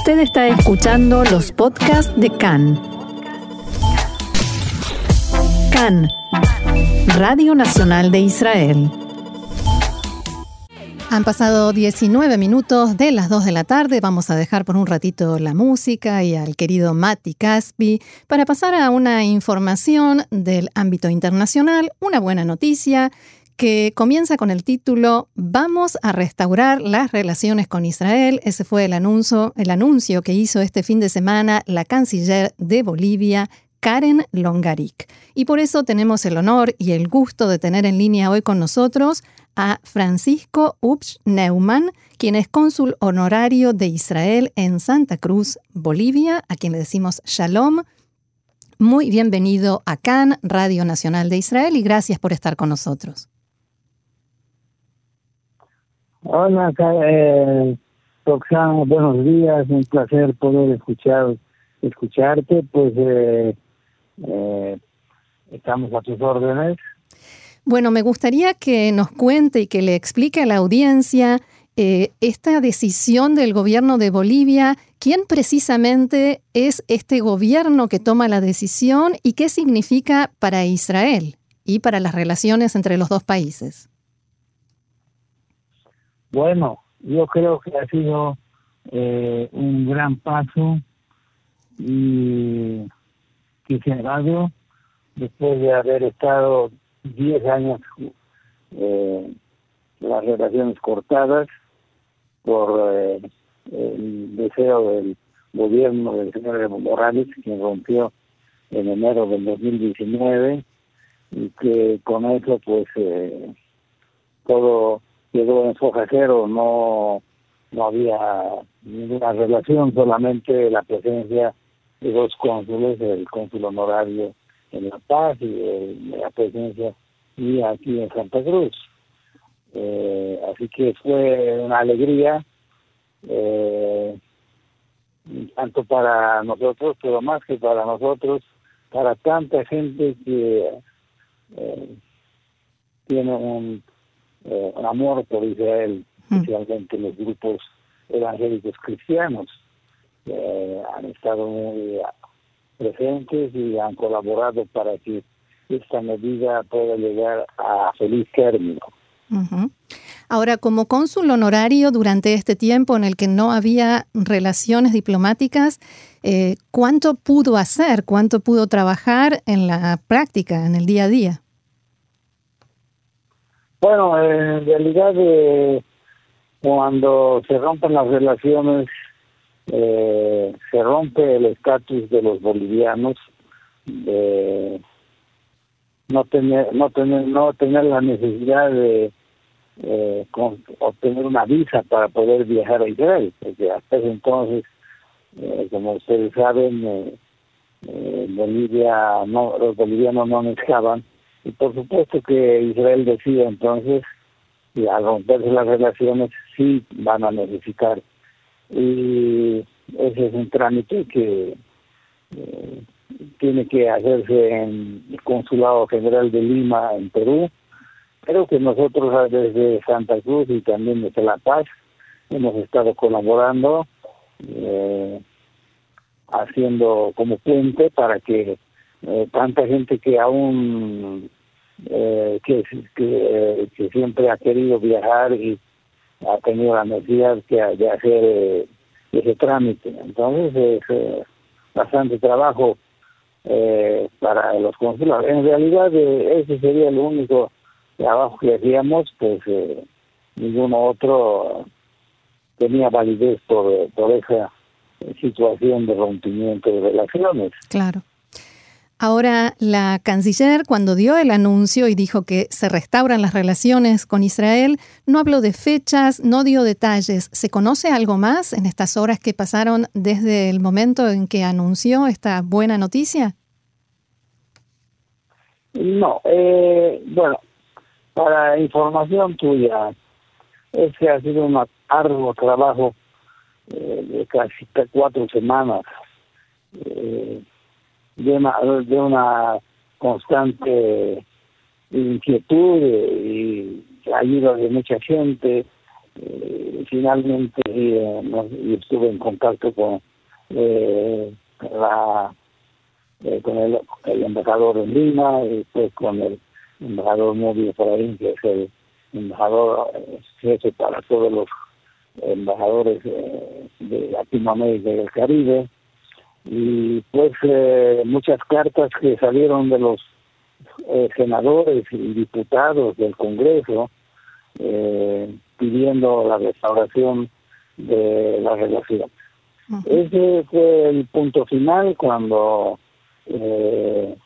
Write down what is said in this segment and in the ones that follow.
Usted está escuchando los podcasts de CAN. CAN, Radio Nacional de Israel. Han pasado 19 minutos de las 2 de la tarde. Vamos a dejar por un ratito la música y al querido Mati Caspi para pasar a una información del ámbito internacional, una buena noticia que comienza con el título Vamos a restaurar las relaciones con Israel. Ese fue el anuncio, el anuncio que hizo este fin de semana la canciller de Bolivia, Karen Longaric. Y por eso tenemos el honor y el gusto de tener en línea hoy con nosotros a Francisco Upsch Neumann, quien es cónsul honorario de Israel en Santa Cruz, Bolivia, a quien le decimos Shalom. Muy bienvenido a CAN, Radio Nacional de Israel, y gracias por estar con nosotros. Hola, eh, Roxana, buenos días, un placer poder escuchar, escucharte, pues eh, eh, estamos a tus órdenes. Bueno, me gustaría que nos cuente y que le explique a la audiencia eh, esta decisión del gobierno de Bolivia, quién precisamente es este gobierno que toma la decisión y qué significa para Israel y para las relaciones entre los dos países. Bueno, yo creo que ha sido eh, un gran paso y que ha dado después de haber estado 10 años eh, las relaciones cortadas por eh, el deseo del gobierno del señor Morales, quien rompió en enero del 2019 y que con eso pues eh, todo quedó en foja cero, no, no había ninguna relación, solamente la presencia de dos cónsules, el cónsul honorario en La Paz y la presencia y aquí en Santa Cruz. Eh, así que fue una alegría, eh, tanto para nosotros, pero más que para nosotros, para tanta gente que eh, tiene un eh, amor por Israel, mm. especialmente los grupos evangélicos cristianos, eh, han estado muy presentes y han colaborado para que esta medida pueda llegar a feliz término. Ahora, como cónsul honorario durante este tiempo en el que no había relaciones diplomáticas, eh, ¿cuánto pudo hacer, cuánto pudo trabajar en la práctica, en el día a día? Bueno, en realidad eh, cuando se rompen las relaciones, eh, se rompe el estatus de los bolivianos de no tener no tener no tener la necesidad de eh, obtener una visa para poder viajar a Israel porque hasta ese entonces eh, como ustedes saben eh, Bolivia no los bolivianos no necesitaban y por supuesto que Israel decide entonces, y al romperse las relaciones, sí van a necesitar. Y ese es un trámite que eh, tiene que hacerse en el Consulado General de Lima, en Perú. Creo que nosotros desde Santa Cruz y también desde La Paz hemos estado colaborando, eh, haciendo como puente para que eh, tanta gente que aún eh, que, que, siempre ha querido viajar y ha tenido la necesidad de hacer eh, ese trámite. Entonces es eh, bastante trabajo para los consulados. En realidad ese sería el único trabajo que hacíamos, pues ninguno otro tenía validez por, por esa situación de rompimiento de relaciones. Claro. Ahora, la canciller, cuando dio el anuncio y dijo que se restauran las relaciones con Israel, no habló de fechas, no dio detalles. ¿Se conoce algo más en estas horas que pasaron desde el momento en que anunció esta buena noticia? No, eh, bueno, para información tuya, ese ha sido un arduo trabajo eh, de casi cuatro semanas. Eh, de una, de una constante inquietud y ayuda de mucha gente. Eh, finalmente eh, estuve en contacto con eh, la con el, embajador en Lima y después con el embajador Móvil Efraín que es el embajador jefe para todos los embajadores de Latinoamérica y del Caribe y pues muchas cartas que salieron de los senadores y diputados del Congreso eh, pidiendo la restauración de la relación. Ese fue el punto final cuando eh,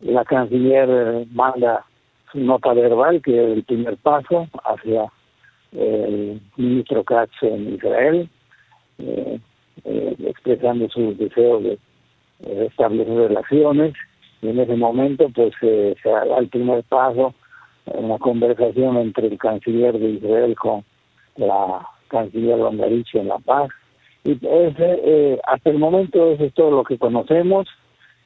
la canciller manda su nota verbal, que es el primer paso hacia el ministro Katz en Israel, eh, eh, expresando su deseo de establecer relaciones. Y en ese momento, pues, se da el primer paso una conversación entre el canciller de Israel con la canciller Longarich en La Paz. Y ese, eh, hasta el momento eso es todo lo que conocemos.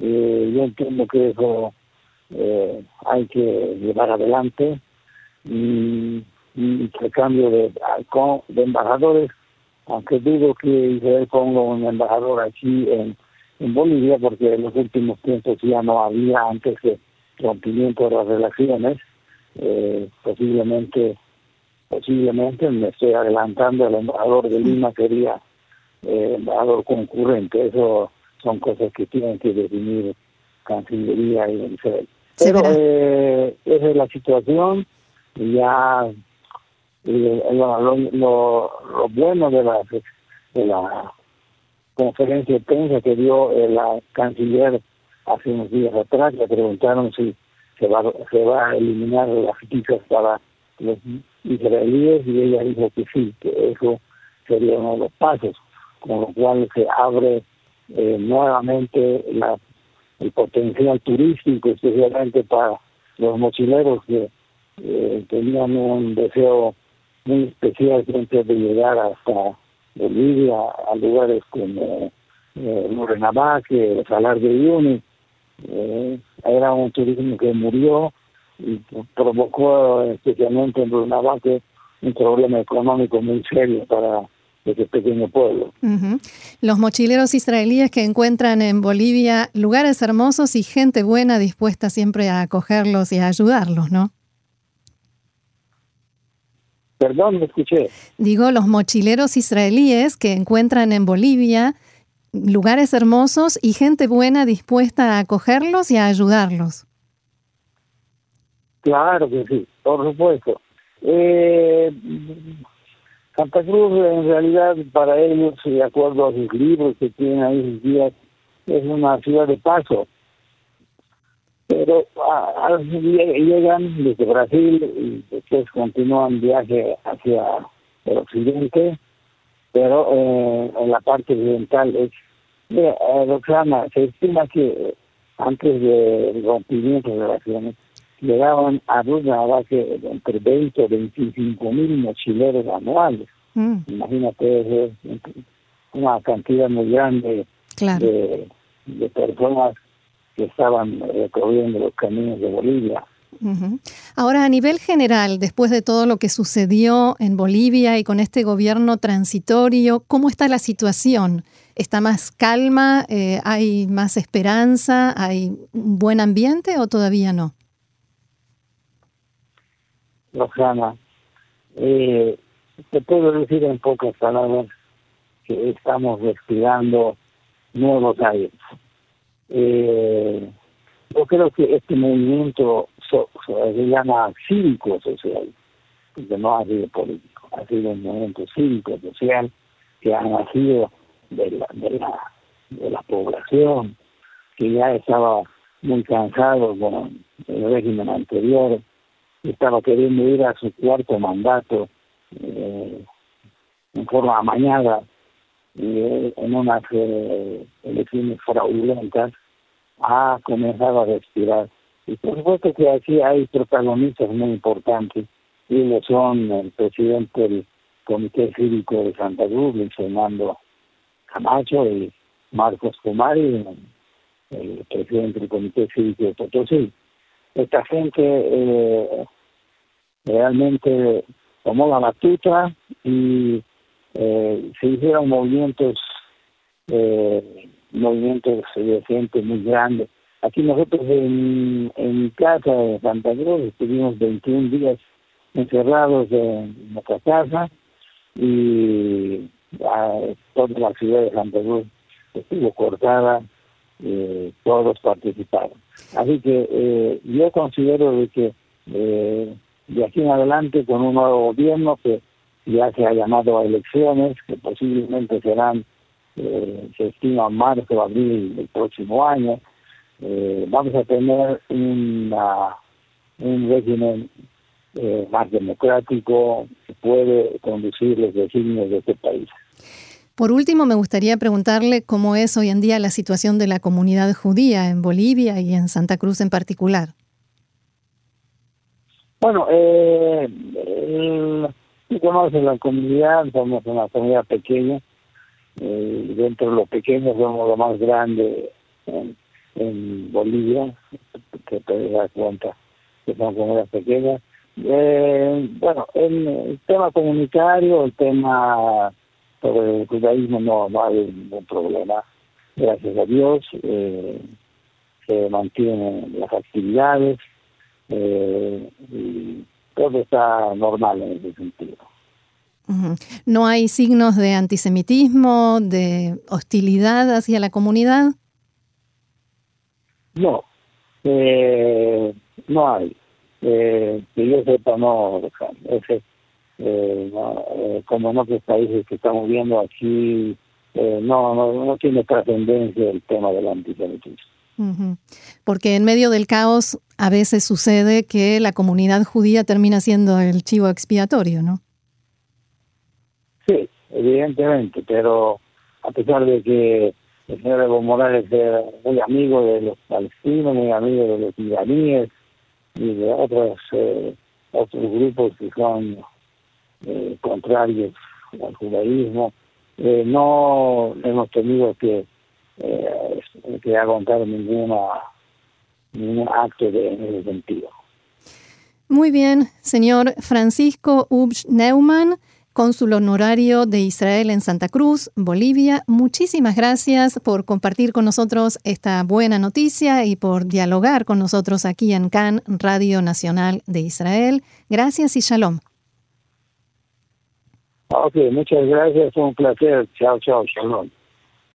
Eh, yo entiendo que eso eh, hay que llevar adelante y, cambio de, de embajadores, aunque dudo que Israel ponga un embajador aquí en, en Bolivia, porque en los últimos tiempos ya no había antes de rompimiento de las relaciones eh, posiblemente posiblemente me estoy adelantando el embajador de Lima quería eh, embajador concurrente. Eso son cosas que tienen que definir Cancillería y el pero eh, esa es la situación. Ya eh, lo, lo, bueno de la conferencia de prensa que dio la canciller hace unos días atrás le preguntaron si se va, se va a eliminar las visas para los israelíes y ella dijo que sí, que eso sería uno de los pasos, con lo cual se abre eh, nuevamente la, el potencial turístico, especialmente para los mochileros que eh, tenían un deseo muy especial siempre de llegar hasta Bolivia, a lugares como eh, que Salar de Uyuni, eh, era un turismo que murió y provocó especialmente en Brunavaque un problema económico muy serio para ese pequeño pueblo. Los mochileros israelíes que encuentran en Bolivia lugares hermosos y gente buena dispuesta siempre a acogerlos y a ayudarlos, ¿no? Perdón, me escuché. Digo, los mochileros israelíes que encuentran en Bolivia lugares hermosos y gente buena dispuesta a acogerlos y a ayudarlos. Claro que sí, por supuesto. Eh, Santa Cruz en realidad para ellos, de acuerdo a sus libros que tienen ahí sus días, es una ciudad de paso. Pero a, a, llegan desde Brasil y después continúan viaje hacia el occidente pero eh, en la parte oriental es mira, eh, se estima que antes del rompimiento de relaciones llegaban a una base entre 20 o 25 mil mochileros anuales. Mm. Imagínate, es una cantidad muy grande de, de personas que estaban recorriendo los caminos de Bolivia. Ahora, a nivel general, después de todo lo que sucedió en Bolivia y con este gobierno transitorio, ¿cómo está la situación? ¿Está más calma? Eh, ¿Hay más esperanza? ¿Hay un buen ambiente o todavía no? Rosana, eh, te puedo decir en pocas palabras que estamos respirando nuevos aires. Eh, yo creo que este movimiento se llama cívico social, porque no ha sido político, ha sido un movimiento cívico social que ha nacido de la, de la, de la población, que ya estaba muy cansado con el régimen anterior, estaba queriendo ir a su cuarto mandato eh, en forma amañada eh, en unas eh, elecciones fraudulentas, ha comenzado a respirar y por supuesto que aquí hay protagonistas muy importantes, y ellos son el presidente del Comité Cívico de Santa Cruz, Fernando Camacho, y Marcos Kumari, el presidente del Comité Cívico de Potosí. Esta gente eh, realmente tomó la batuta y eh, se hicieron movimientos, eh, movimientos de gente muy grandes. Aquí nosotros en, en casa de Santa Cruz estuvimos 21 días encerrados en nuestra casa y toda la ciudad de Santa Cruz estuvo cortada, eh, todos participaron. Así que eh, yo considero de que eh, de aquí en adelante con un nuevo gobierno que ya se ha llamado a elecciones, que posiblemente serán, eh, se estima marzo o abril del próximo año, eh, vamos a tener una, un régimen eh, más democrático que puede conducir los designios de este país. Por último, me gustaría preguntarle cómo es hoy en día la situación de la comunidad judía en Bolivia y en Santa Cruz en particular. Bueno, eh, conoce la comunidad, somos una comunidad pequeña, eh, dentro de lo pequeño somos lo más grande en, Bolivia, que te das cuenta que somos comunidades pequeñas. Eh, bueno, el tema comunitario, el tema sobre el judaísmo no, no hay ningún problema. Gracias a Dios eh, se mantienen las actividades eh, y todo está normal en ese sentido. ¿No hay signos de antisemitismo, de hostilidad hacia la comunidad? No, eh, no hay. Eh, que yo sepa, no, ese, eh, eh, como en otros países que estamos viendo aquí, eh, no, no, no tiene trascendencia el tema del antisemitismo. Porque en medio del caos a veces sucede que la comunidad judía termina siendo el chivo expiatorio, ¿no? Sí, evidentemente, pero a pesar de que el señor Evo Morales es muy amigo de los palestinos, muy amigo de los iraníes y de otros, otros grupos que son eh, contrarios al judaísmo. Eh, no hemos tenido que, eh, que aguantar ninguna, ningún acto de, en ese sentido. Muy bien, señor Francisco Ubsch Neumann, cónsul honorario de Israel en Santa Cruz, Bolivia. Muchísimas gracias por compartir con nosotros esta buena noticia y por dialogar con nosotros aquí en CAN, Radio Nacional de Israel. Gracias y shalom. Ok, muchas gracias, fue un placer. Chao, chao, shalom.